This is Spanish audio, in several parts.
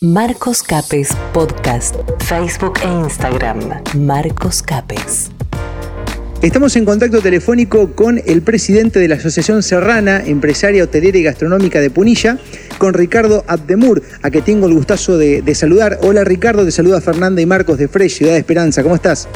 Marcos Capes Podcast, Facebook e Instagram. Marcos Capes. Estamos en contacto telefónico con el presidente de la Asociación Serrana, empresaria hotelera y gastronómica de Punilla, con Ricardo Abdemur, a que tengo el gustazo de, de saludar. Hola Ricardo, te saluda Fernanda y Marcos de Fresh, Ciudad de Esperanza. ¿Cómo estás?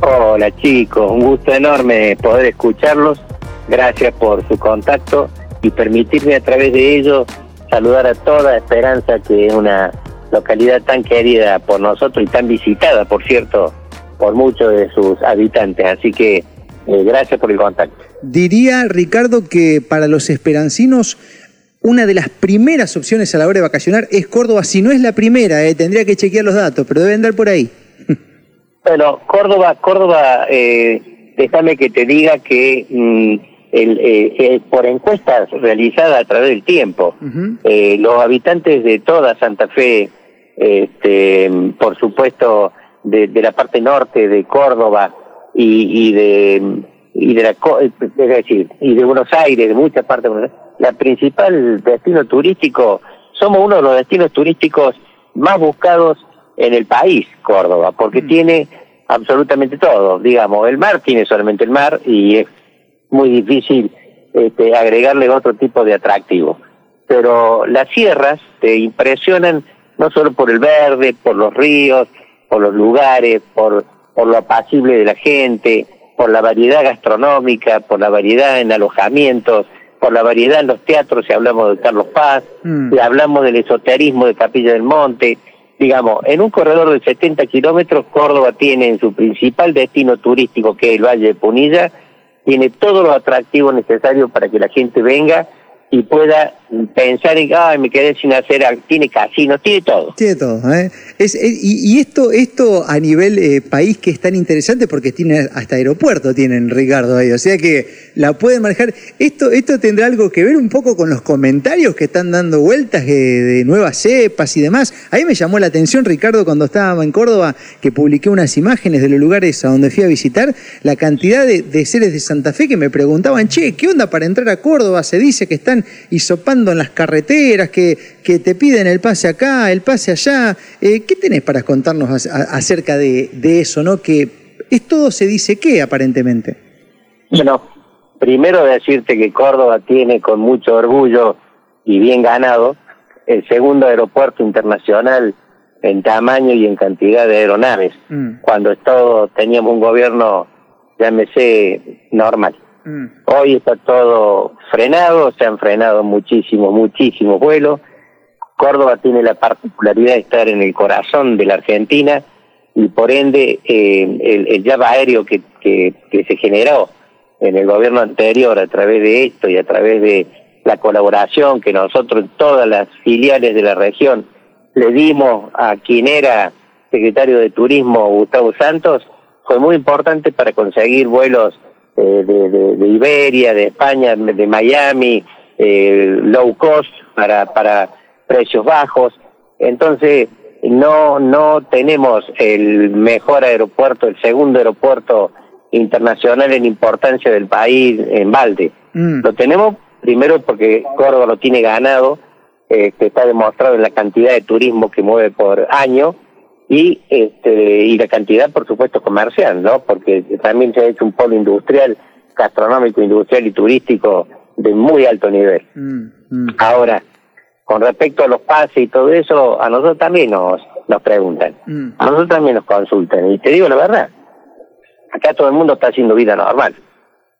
Hola chicos, un gusto enorme poder escucharlos. Gracias por su contacto y permitirme a través de ello saludar a toda Esperanza, que es una localidad tan querida por nosotros y tan visitada, por cierto, por muchos de sus habitantes. Así que eh, gracias por el contacto. Diría Ricardo que para los esperancinos una de las primeras opciones a la hora de vacacionar es Córdoba, si no es la primera, eh, tendría que chequear los datos, pero debe andar por ahí. Bueno, Córdoba, Córdoba, eh, déjame que te diga que mm, el, eh, eh, por encuestas realizadas a través del tiempo, eh, los habitantes de toda Santa Fe, este, por supuesto, de, de la parte norte de Córdoba y, y de y de la co- es decir y de Buenos Aires, de muchas partes, de Buenos Aires, la principal destino turístico, somos uno de los destinos turísticos más buscados en el país, Córdoba, porque tiene absolutamente todo, digamos, el mar tiene solamente el mar y es muy difícil este, agregarle otro tipo de atractivo. Pero las sierras te impresionan no solo por el verde, por los ríos, por los lugares, por, por lo apacible de la gente, por la variedad gastronómica, por la variedad en alojamientos, por la variedad en los teatros, si hablamos de Carlos Paz, Mm. si hablamos del esoterismo de Capilla del Monte, digamos, en un corredor de 70 kilómetros, Córdoba tiene en su principal destino turístico, que es el Valle de Punilla, tiene todos los atractivos necesarios para que la gente venga y pueda pensar en, ay, me quedé sin hacer, al-". tiene casinos, tiene todo. Tiene todo, ¿eh? Es, es- y, y esto, esto a nivel eh, país que es tan interesante porque tiene hasta aeropuerto tienen Ricardo ahí, o sea que la pueden manejar. Esto, esto tendrá algo que ver un poco con los comentarios que están dando vueltas de, de nuevas cepas y demás. A mí me llamó la atención, Ricardo, cuando estaba en Córdoba, que publiqué unas imágenes de los lugares a donde fui a visitar, la cantidad de, de seres de Santa Fe que me preguntaban, che, ¿qué onda para entrar a Córdoba? Se dice que están hisopando en las carreteras, que, que te piden el pase acá, el pase allá. Eh, ¿Qué tenés para contarnos a- acerca de, de eso, no? Que es todo se dice qué, aparentemente. Bueno, primero decirte que Córdoba tiene con mucho orgullo y bien ganado el segundo aeropuerto internacional en tamaño y en cantidad de aeronaves, Mm, cuando todo teníamos un gobierno, llámese, normal. Mm, Hoy está todo frenado, se han frenado muchísimos, muchísimos vuelos. Córdoba tiene la particularidad de estar en el corazón de la Argentina y por ende eh, el, el llave aéreo que, se generó en el gobierno anterior a través de esto y a través de la colaboración que nosotros todas las filiales de la región le dimos a quien era secretario de Turismo, Gustavo Santos, fue muy importante para conseguir vuelos eh, de, de- de Iberia, de España, de Miami, eh, low cost para, para precios bajos. Entonces, no, no tenemos el mejor aeropuerto, el segundo aeropuerto internacional en importancia del país en balde. mm. Lo tenemos primero porque Córdoba lo tiene ganado, eh, que está demostrado en la cantidad de turismo que mueve por año y este y la cantidad, por supuesto, comercial, ¿no? Porque también se ha hecho un polo industrial, gastronómico, industrial y turístico de muy alto nivel. Mm, mm. Ahora, con respecto a los pases y todo eso, a nosotros también nos, nos preguntan, Mm. a nosotros también nos consultan. Y te digo la verdad, acá todo el mundo está haciendo vida normal.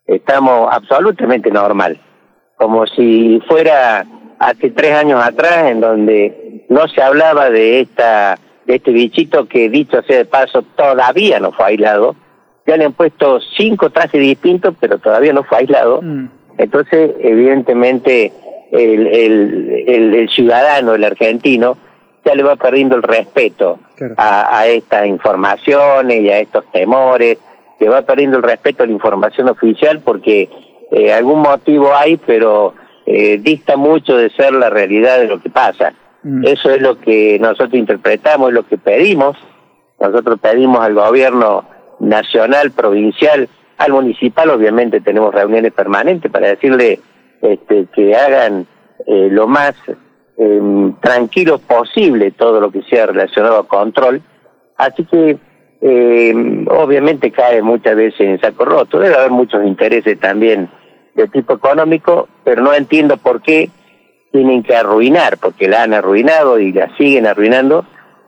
Estamos absolutamente normal. Como si fuera hace tres años atrás en donde no se hablaba de esta de este bichito que dicho sea de paso todavía no fue aislado. Ya le han puesto cinco trajes distintos, pero todavía no fue aislado. Mm. Entonces, evidentemente, el, el, el, el ciudadano, el argentino, ya le va perdiendo el respeto Claro. a, a estas informaciones y a estos temores, le va perdiendo el respeto a la información oficial porque eh, algún motivo hay, pero eh, dista mucho de ser la realidad de lo que pasa. Mm. Eso es lo que nosotros interpretamos, lo que pedimos. Nosotros pedimos al gobierno nacional, provincial, al municipal, obviamente tenemos reuniones permanentes para decirle este, que hagan eh, lo más em, tranquilo posible todo lo que sea relacionado a control. Así que em, obviamente cae muchas veces en saco roto. Debe haber muchos intereses también de tipo económico, pero no entiendo por qué tienen que arruinar, porque la han arruinado y la siguen arruinando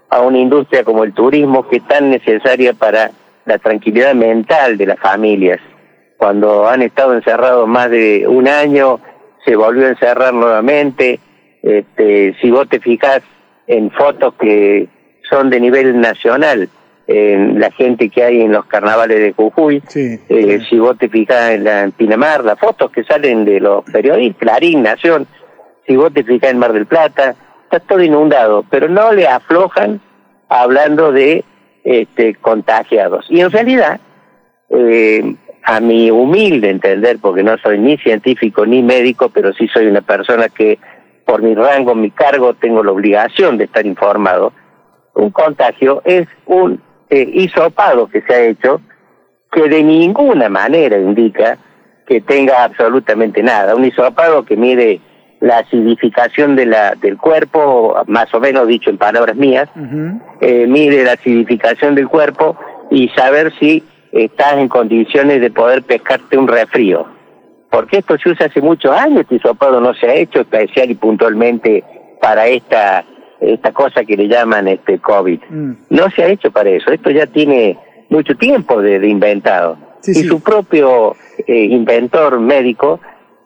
a una industria como el turismo que es tan necesaria para la tranquilidad mental de las familias. Cuando han estado encerrados más de un año, se volvió a encerrar nuevamente. Este, si vos te fijas en fotos que son de nivel nacional, en la gente que hay en los carnavales de Jujuy, eh, si vos te fijas en, la, en Pinamar, las fotos que salen de los periodistas, Clarín, Nación, si vos te fijas en Mar del Plata, está todo inundado, pero no le aflojan hablando de este, contagiados. Y en realidad, eh, a mi humilde entender, porque no soy ni científico ni médico, pero sí soy una persona que por mi rango, mi cargo, tengo la obligación de estar informado, un contagio es un eh, que se ha hecho que de ninguna manera indica que tenga absolutamente nada. Un hisopado que mide la acidificación de la, del cuerpo, más o menos dicho en palabras mías, eh, mide la acidificación del cuerpo y saber si estás en condiciones de poder pescarte un refrío. Porque esto se usa hace muchos años, este hisopado no se ha hecho especial y puntualmente para esta esta cosa que le llaman este COVID. Mm. No se ha hecho para eso, esto ya tiene mucho tiempo de, inventado. y su propio eh, inventor médico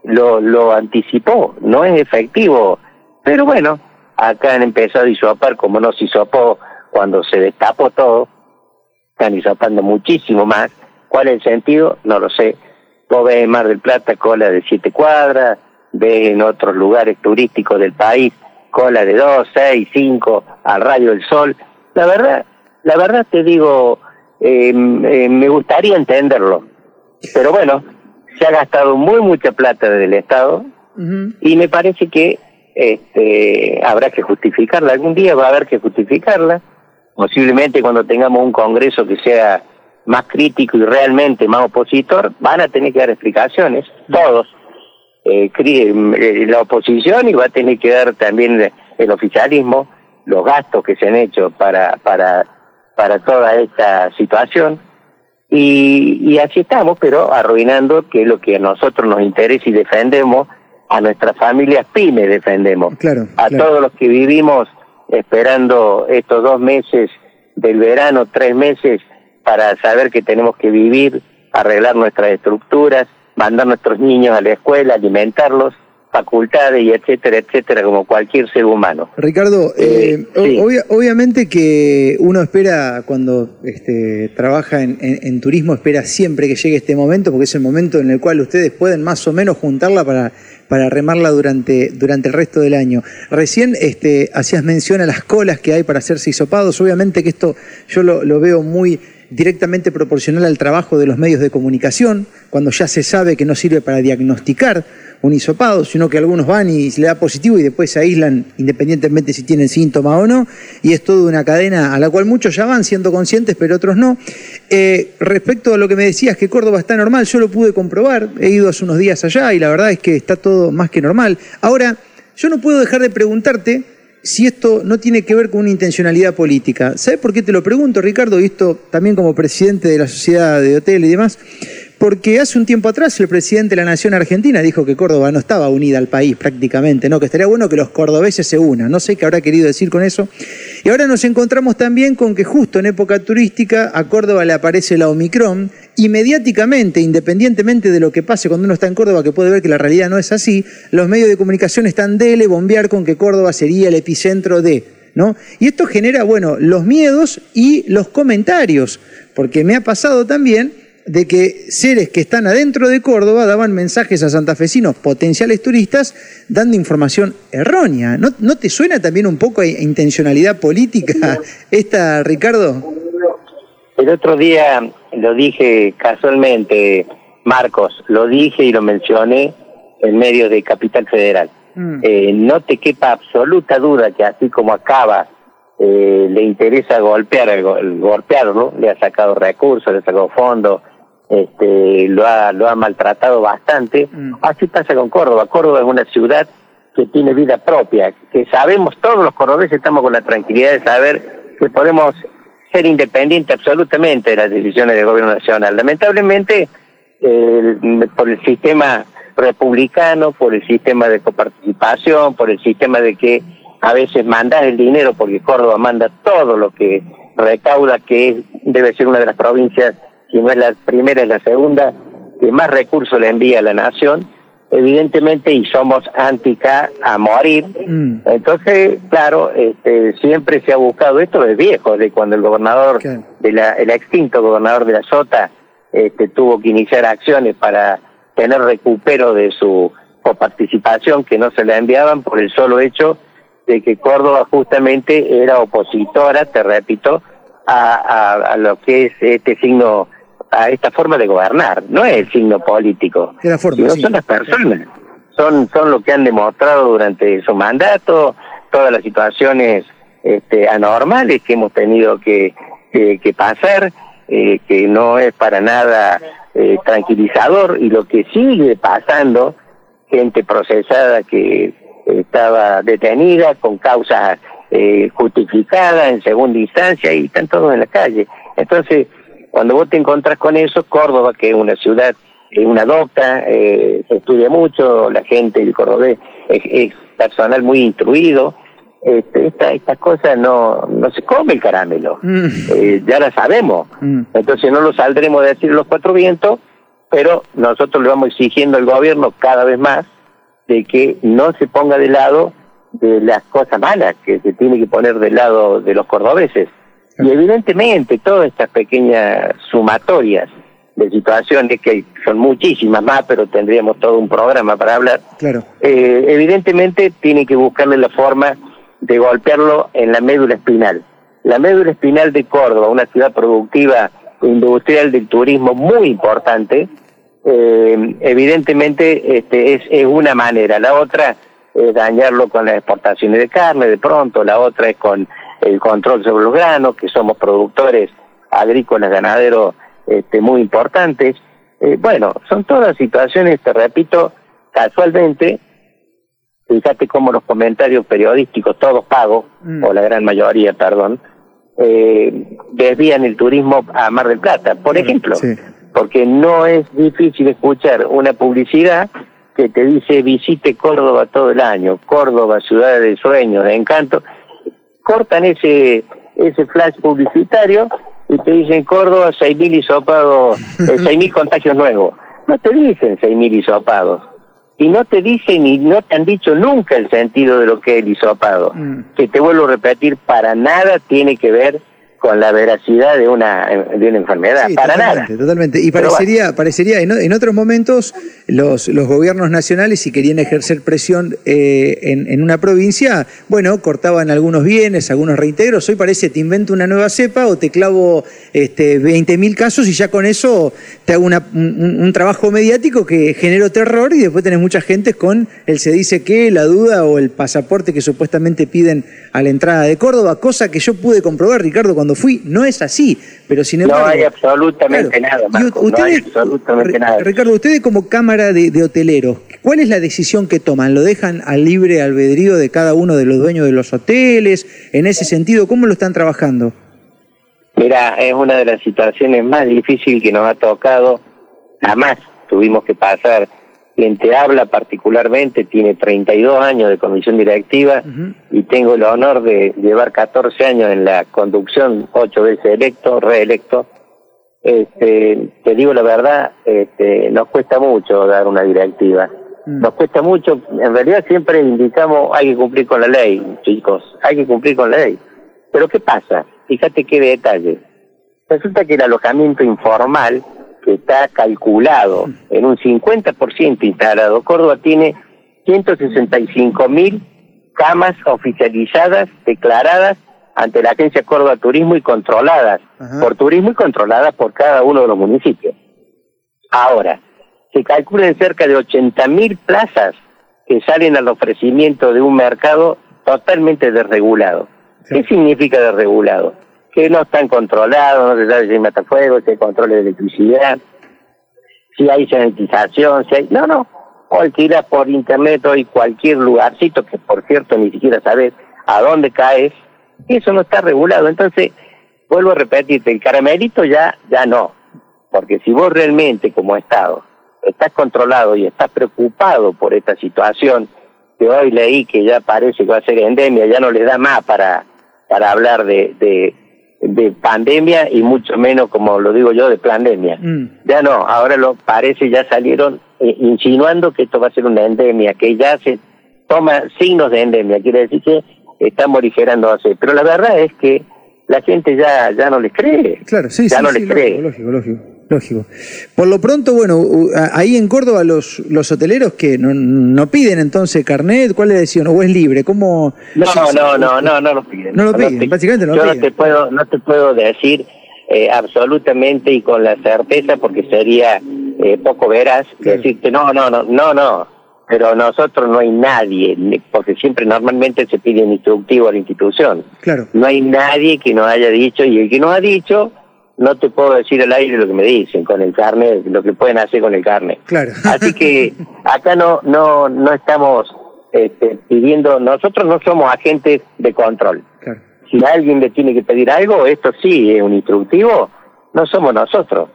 lo, lo anticipó, no es efectivo. Pero bueno, acá han empezado a hisopar como no se hisopó cuando se destapó todo, están hisopando muchísimo más. ¿Cuál es el sentido? No lo sé. Vos ves Mar del Plata cola de siete cuadras, ves en otros lugares turísticos del país cola de dos, seis, cinco, al rayo del sol. La verdad, la verdad te digo, eh, eh, me gustaría entenderlo. Pero bueno, se ha gastado muy mucha plata del Estado y me parece que este, habrá que justificarla. Algún día va a haber que justificarla. Posiblemente cuando tengamos un Congreso que sea más crítico y realmente más opositor, van a tener que dar explicaciones, todos, eh, eh, la oposición y va a tener que dar también el oficialismo los gastos que se han hecho para, para, para toda esta situación y, así estamos, pero arruinando que es lo que a nosotros nos interesa y defendemos, a nuestras familias pymes defendemos, claro, a todos los que vivimos esperando estos dos meses del verano, tres meses, para saber que tenemos que vivir, arreglar nuestras estructuras, mandar nuestros niños a la escuela, alimentarlos, facultades y etcétera, etcétera, como cualquier ser humano. Ricardo, eh, eh, obviamente que uno espera cuando este, trabaja en, turismo, espera siempre que llegue este momento, porque es el momento en el cual ustedes pueden más o menos juntarla para, para remarla durante, durante el resto del año. Recién este, hacías mención a las colas que hay para hacerse hisopados, obviamente que esto yo lo, lo veo muy directamente proporcional al trabajo de los medios de comunicación, cuando ya se sabe que no sirve para diagnosticar un hisopado, sino que algunos van y se le da positivo y después se aíslan independientemente si tienen síntoma o no, y es toda una cadena a la cual muchos ya van siendo conscientes, pero otros no. Eh, respecto a lo que me decías que Córdoba está normal, yo lo pude comprobar, he ido hace unos días allá y la verdad es que está todo más que normal. Ahora, yo no puedo dejar de preguntarte si esto no tiene que ver con una intencionalidad política. ¿Sabes por qué te lo pregunto, Ricardo? Y esto también como presidente de la Sociedad de Hotel y demás porque hace un tiempo atrás el presidente de la Nación Argentina dijo que Córdoba no estaba unida al país prácticamente, ¿no? que estaría bueno que los cordobeses se unan. No sé qué habrá querido decir con eso. Y ahora nos encontramos también con que justo en época turística a Córdoba le aparece la Omicron y mediáticamente, independientemente de lo que pase cuando uno está en Córdoba, que puede ver que la realidad no es así, los medios de comunicación están dele bombear con que Córdoba sería el epicentro de... ¿No? Y esto genera, bueno, los miedos y los comentarios, porque me ha pasado también de que seres que están adentro de Córdoba daban mensajes a santafesinos, potenciales turistas, dando información errónea. ¿No, ¿No te suena también un poco a intencionalidad política esta, Ricardo? El otro día lo dije casualmente, Marcos, lo dije y lo mencioné en medio de Capital Federal. Mm. Eh, no te quepa absoluta duda que así como acaba eh, le interesa golpear golpearlo, le ha sacado recursos, le ha sacado fondos, este, lo ha, lo ha maltratado bastante. Mm. Así pasa con Córdoba. Córdoba es una ciudad que tiene vida propia, que sabemos, todos los cordobeses estamos con la tranquilidad de saber que podemos ser independientes absolutamente de las decisiones del gobierno nacional. Lamentablemente, por el sistema republicano, por el sistema de coparticipación, por el sistema de que a veces mandas el dinero, porque Córdoba manda todo lo que recauda, que debe ser una de las provincias, si no es la primera, es la segunda, que más recursos le envía a la nación, evidentemente, y somos antica a morir. Mm. Entonces, claro, este, siempre se ha buscado esto de viejo, de cuando el gobernador, de la, el extinto gobernador de la Sota, este, tuvo que iniciar acciones para tener recupero de su coparticipación que no se le enviaban por el solo hecho de que Córdoba justamente era opositora, te repito, a, a lo que es este signo a esta forma de gobernar. No es el signo político, sino son las personas. Son, son lo que han demostrado durante su mandato, todas las situaciones este, anormales que hemos tenido que, que, pasar, eh, que no es para nada eh, tranquilizador y lo que sigue pasando, gente procesada que estaba detenida con causas eh, justificadas en segunda instancia y están todos en la calle. Entonces, cuando vos te encontrás con eso, Córdoba, que es una ciudad, es una docta, eh, se estudia mucho, la gente, el cordobés, es, personal muy instruido, este, esta, estas cosas no, no se come el caramelo, mm. eh, ya la sabemos, mm. entonces no lo saldremos de decir los cuatro vientos, pero nosotros le vamos exigiendo al gobierno cada vez más de que no se ponga de lado de las cosas malas, que se tiene que poner del lado de los cordobeses. Y evidentemente todas estas pequeñas sumatorias de situaciones, que son muchísimas más, pero tendríamos todo un programa para hablar, claro. Eh, evidentemente tiene que buscarle la forma de golpearlo en la médula espinal. La médula espinal de Córdoba, una ciudad productiva industrial del turismo muy importante, eh, evidentemente este, es, es una manera. La otra es dañarlo con las exportaciones de carne, de pronto, la otra es con el control sobre los granos, que somos productores agrícolas, ganaderos este, muy importantes. Eh, bueno, son todas situaciones, te repito, casualmente, fíjate cómo los comentarios periodísticos, todos pagos, mm. o la gran mayoría, perdón, eh, desvían el turismo a Mar del Plata, por ejemplo, porque no es difícil escuchar una publicidad que te dice visite Córdoba todo el año, Córdoba, ciudad de sueños, de encanto, cortan ese ese flash publicitario y te dicen Córdoba 6.000 hisopados, eh, 6.000 contagios nuevos. No te dicen 6.000 hisopados. Y no te dicen y no te han dicho nunca el sentido de lo que es el hisopado. Mm. Que te vuelvo a repetir, para nada tiene que ver con la veracidad de una, de una enfermedad, para nada. Totalmente. Y parecería, parecería en, en, otros momentos los, los gobiernos nacionales, si querían ejercer presión eh, en, en, una provincia, bueno, cortaban algunos bienes, algunos reintegros. Hoy parece, te invento una nueva cepa o te clavo este, 20.000 casos y ya con eso te hago una, un, trabajo mediático que generó terror y después tenés mucha gente con el se dice que, la duda o el pasaporte que supuestamente piden a la entrada de Córdoba, cosa que yo pude comprobar, Ricardo, cuando fui, no es así, pero sin embargo... No hay absolutamente nada, absolutamente nada. Ricardo, ustedes como Cámara de, de Hoteleros, ¿cuál es la decisión que toman? ¿Lo dejan al libre albedrío de cada uno de los dueños de los hoteles? En ese sentido, ¿cómo lo están trabajando? Mira, es una de las situaciones más difíciles que nos ha tocado. Jamás tuvimos que pasar quien te habla particularmente tiene 32 años de comisión directiva y tengo el honor de llevar 14 años en la conducción, ocho veces electo, reelecto. Este, te digo la verdad, este, nos cuesta mucho dar una directiva. Mm. Nos cuesta mucho, en realidad siempre indicamos hay que cumplir con la ley, chicos, hay que cumplir con la ley. Pero ¿qué pasa? Fíjate qué detalle. Resulta que el alojamiento informal que está calculado en un 50% instalado, Córdoba tiene 165 mil camas oficializadas, declaradas ante la Agencia Córdoba Turismo y controladas por turismo y controladas por cada uno de los municipios. Ahora, se calcula en cerca de 80 mil plazas que salen al ofrecimiento de un mercado totalmente desregulado. ¿Qué significa desregulado? Que no están controlados, no se sabe si hay matafuegos, si hay control de electricidad, si hay sanitización, si hay... No, no, o por internet hoy cualquier lugarcito que por cierto ni siquiera sabes a dónde caes, eso no está regulado. Entonces, vuelvo a repetirte, el caramelito ya, ya no, porque si vos realmente como Estado estás controlado y estás preocupado por esta situación, que hoy leí que ya parece que va a ser endemia, ya no le da más para, para hablar de, de pandemia y mucho menos, como lo digo yo, de pandemia. Mm. Ya no, ahora lo parece, ya salieron eh, insinuando que esto va a ser una endemia, que ya se toma signos de endemia, quiere decir que está morigerándose. Pero la verdad es que la gente ya, ya no les cree. Claro, sí, ya sí, no les cree. Lógico, lógico. Lógico. Por lo pronto, bueno, ahí en Córdoba los, los hoteleros que no, no piden entonces carnet, ¿cuál es la decisión? ¿O es libre? ¿Cómo? No, no, no, no, no lo piden. No lo piden, básicamente no lo piden. Yo no te puedo, no te puedo decir eh, absolutamente y con la certeza porque sería eh, poco veraz decirte no, no, no, no, no. Pero nosotros no hay nadie, porque siempre normalmente se pide un instructivo a la institución. Claro. No hay nadie que nos haya dicho y el que nos ha dicho no te puedo decir al aire lo que me dicen con el carne, lo que pueden hacer con el carne. Claro. Así que acá no no no estamos este, pidiendo, nosotros no somos agentes de control. Claro. Si alguien le tiene que pedir algo, esto sí es un instructivo, no somos nosotros.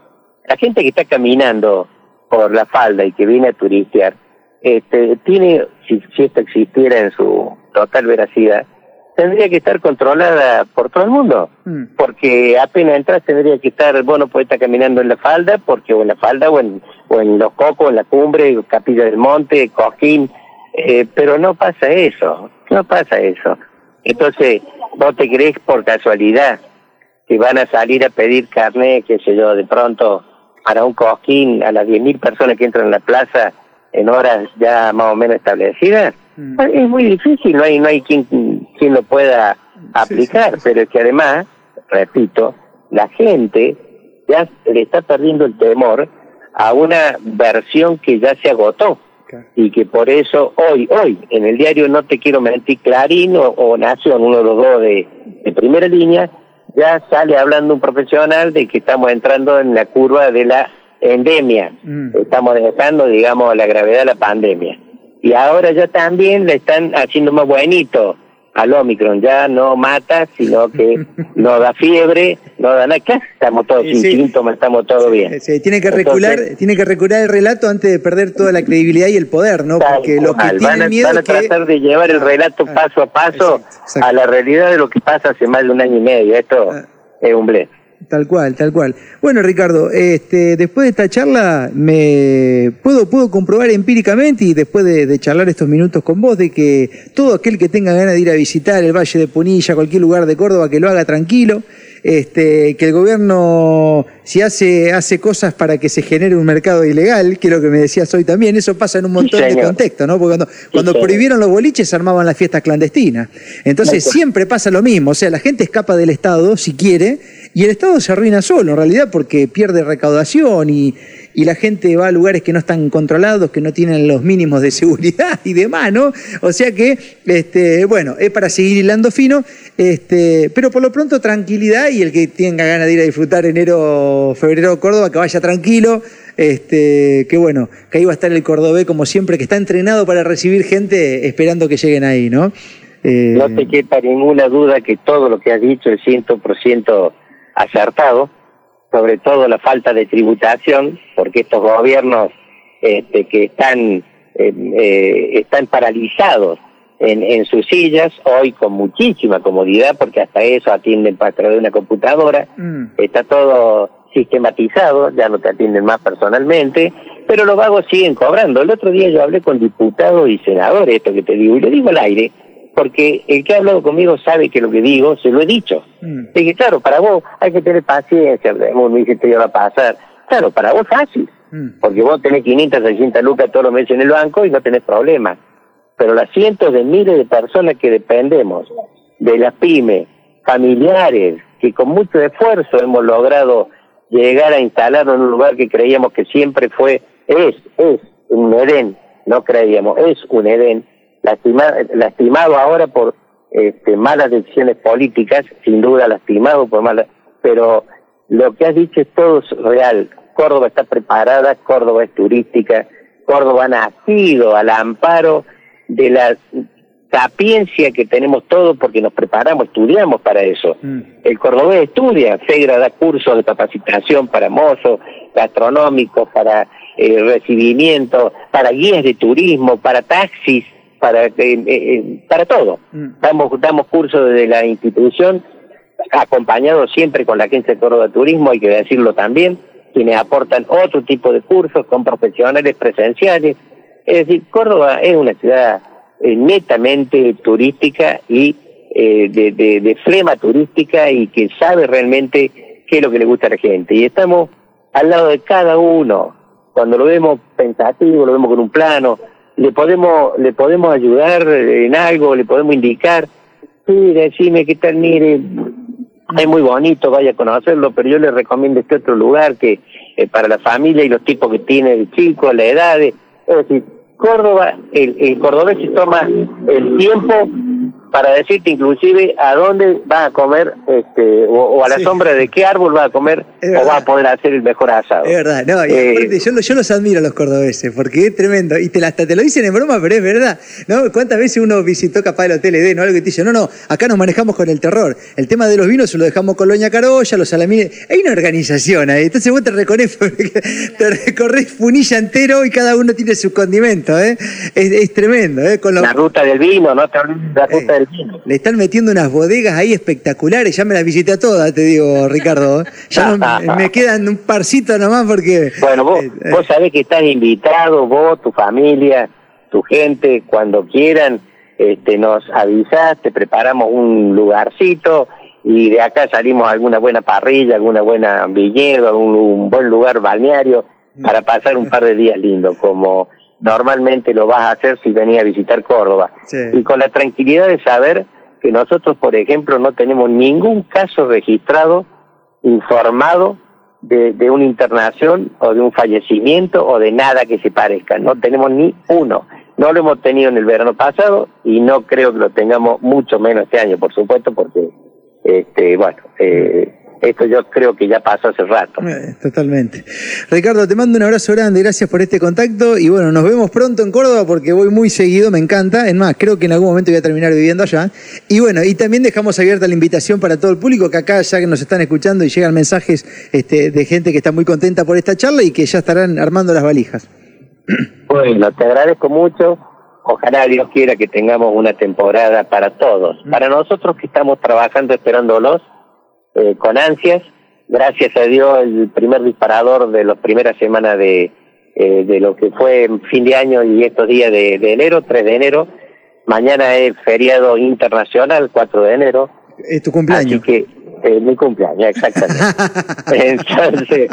La gente que está caminando por la falda y que viene a turistear, este, tiene, si, si esto existiera en su total veracidad, tendría que estar controlada por todo el mundo, mm. porque apenas entras tendría que estar, bueno, puede estar caminando en la falda, porque o en la falda o en, o en los cocos, en la cumbre, Capilla del Monte, Cojín, eh, pero no pasa eso, no pasa eso. Entonces, vos te crees por casualidad que van a salir a pedir carne, qué sé yo, de pronto para un cojín a las 10.000 personas que entran en la plaza en horas ya más o menos establecidas, mm. es muy difícil, no hay, no hay quien quien lo pueda aplicar, pero es que además, repito, la gente ya le está perdiendo el temor a una versión que ya se agotó y que por eso hoy, hoy, en el diario No Te Quiero Mentir, Clarín o, Nación, uno de los dos de, primera línea, ya sale hablando un profesional de que estamos entrando en la curva de la endemia, mm. estamos dejando, digamos, la gravedad de la pandemia. Y ahora ya también le están haciendo más buenito al Omicron, ya no mata, sino que no da fiebre, no da nada, estamos todos sin síntomas, estamos todos bien. Sí, tiene que recular, tiene que recular el relato antes de perder toda la credibilidad y el poder, ¿no? Porque los que van a, van a tratar de llevar el relato ah, paso a paso a la realidad de lo que pasa hace más de un año y medio, esto ah. es un bled. Tal cual, tal cual. Bueno, Ricardo, este, después de esta charla me puedo, puedo comprobar empíricamente y después de, charlar estos minutos con vos de que todo aquel que tenga ganas de ir a visitar el Valle de Punilla, cualquier lugar de Córdoba, que lo haga tranquilo, este, que el gobierno, si hace, hace cosas para que se genere un mercado ilegal, que es lo que me decías hoy también, eso pasa en un montón de contextos, ¿no? Porque cuando, cuando prohibieron los boliches se armaban las fiestas clandestinas. Entonces siempre pasa lo mismo, o sea, la gente escapa del Estado si quiere y el Estado se arruina solo, en realidad, porque pierde recaudación y, y la gente va a lugares que no están controlados, que no tienen los mínimos de seguridad y demás, ¿no? O sea que, este, bueno, es para seguir hilando fino, este, pero por lo pronto tranquilidad y el que tenga ganas de ir a disfrutar enero, febrero Córdoba, que vaya tranquilo, este, que bueno, que ahí va a estar el cordobés como siempre, que está entrenado para recibir gente esperando que lleguen ahí, ¿no? Eh, no te quepa ninguna duda que todo lo que has dicho es 100% acertado, sobre todo la falta de tributación, porque estos gobiernos este, que están, eh, eh, están paralizados en, en sus sillas, hoy con muchísima comodidad, porque hasta eso atienden para través de una computadora, mm. está todo sistematizado, ya no te atienden más personalmente, pero los vagos siguen cobrando. El otro día yo hablé con diputados y senadores, esto que te digo, y le digo al aire, porque el que ha hablado conmigo sabe que lo que digo se lo he dicho. Mm. Dije, claro, para vos hay que tener paciencia, vos me dijiste va a pasar. Claro, para vos fácil, mm. porque vos tenés 500, 600 lucas todos los meses en el banco y no tenés problemas. Pero las cientos de miles de personas que dependemos de las pymes, familiares, que con mucho esfuerzo hemos logrado llegar a instalarnos en un lugar que creíamos que siempre fue, es, es un Edén, no creíamos, es un Edén, lastimado ahora por este, malas decisiones políticas, sin duda lastimado por malas, pero lo que has dicho es todo real. Córdoba está preparada, Córdoba es turística, Córdoba ha nacido al amparo de la sapiencia que tenemos todos porque nos preparamos, estudiamos para eso. Mm. El cordobés estudia, FEGRA da cursos de capacitación para mozos, gastronómicos, para eh, recibimiento, para guías de turismo, para taxis, para eh, eh, para todo. Mm. Damos, damos cursos desde la institución, acompañado siempre con la Agencia de Córdoba Turismo, hay que decirlo también, quienes aportan otro tipo de cursos con profesionales presenciales. Es decir, Córdoba es una ciudad eh, netamente turística y eh, de, de, flema turística y que sabe realmente qué es lo que le gusta a la gente. Y estamos al lado de cada uno. Cuando lo vemos pensativo, lo vemos con un plano, le podemos, le podemos ayudar en algo, le podemos indicar, sí, decime qué tal, mire, es muy bonito, vaya a conocerlo, pero yo le recomiendo este otro lugar que para la familia y los tipos que tiene el chico, la edad, es decir, Córdoba, el, el cordobés se toma el tiempo para decirte inclusive a dónde va a comer este o, a la sombra de qué árbol va a comer o va a poder hacer el mejor asado. Es verdad, no, eh, yo, yo, los admiro a los cordobeses porque es tremendo y te, hasta te lo dicen en broma, pero es verdad. ¿no? ¿Cuántas veces uno visitó capaz el Hotel Edén o algo que te dice, no, no, acá nos manejamos con el terror. El tema de los vinos se lo dejamos con Loña Carolla, los salamines. Hay una organización ahí. Entonces vos te recorres, te recorres funilla entero y cada uno tiene su condimento. ¿eh? Es, tremendo. ¿eh? Con La ruta del vino, ¿no? La ruta le están metiendo unas bodegas ahí espectaculares, ya me las visité a todas, te digo, Ricardo. Ya me quedan un parcito nomás porque... Bueno, vos, eh, eh. vos sabés que estás invitado, vos, tu familia, tu gente, cuando quieran, este, nos avisás, te preparamos un lugarcito y de acá salimos a alguna buena parrilla, alguna buena viñedo, un, un buen lugar balneario para pasar un par de días lindos, como normalmente lo vas a hacer si venís a visitar Córdoba. Y con la tranquilidad de saber que nosotros, por ejemplo, no tenemos ningún caso registrado, informado de, de una internación o de un fallecimiento o de nada que se parezca. No tenemos ni uno. No lo hemos tenido en el verano pasado y no creo que lo tengamos mucho menos este año, por supuesto, porque, este, bueno, eh, esto yo creo que ya pasó hace rato. Eh, totalmente. Ricardo, te mando un abrazo grande, gracias por este contacto y bueno, nos vemos pronto en Córdoba porque voy muy seguido, me encanta. Es más, creo que en algún momento voy a terminar viviendo allá. Y bueno, y también dejamos abierta la invitación para todo el público que acá ya que nos están escuchando y llegan mensajes este, de gente que está muy contenta por esta charla y que ya estarán armando las valijas. Bueno, te agradezco mucho. Ojalá Dios quiera que tengamos una temporada para todos. Mm. Para nosotros que estamos trabajando esperándolos, eh, con ansias. Gracias a Dios, el primer disparador de las primeras semanas de, eh, de lo que fue fin de año y estos días de, enero, 3 de enero. Mañana es feriado internacional, 4 de enero. Es tu cumpleaños. Así que, eh, mi cumpleaños, exactamente. entonces,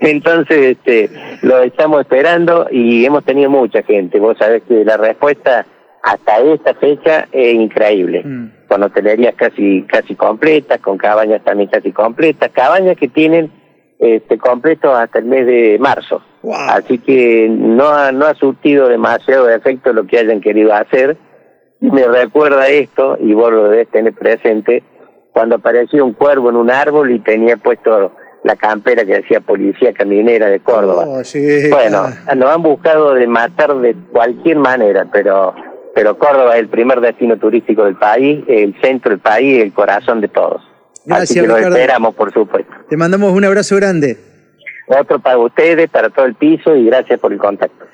entonces este, lo estamos esperando y hemos tenido mucha gente. Vos sabés que la respuesta hasta esta fecha es increíble. Mm. Con hotelerías casi casi completas, con cabañas también casi completas, cabañas que tienen este completo hasta el mes de marzo. Así que no ha, no ha surtido demasiado efecto lo que hayan querido hacer. Me recuerda esto, y vos lo debes tener presente, cuando apareció un cuervo en un árbol y tenía puesto la campera que decía Policía Caminera de Córdoba. Oh, bueno, nos han buscado de matar de cualquier manera, pero pero Córdoba es el primer destino turístico del país, el centro del país, el corazón de todos. Gracias, Así que lo esperamos, por supuesto. Te mandamos un abrazo grande. Otro para ustedes, para todo el piso y gracias por el contacto.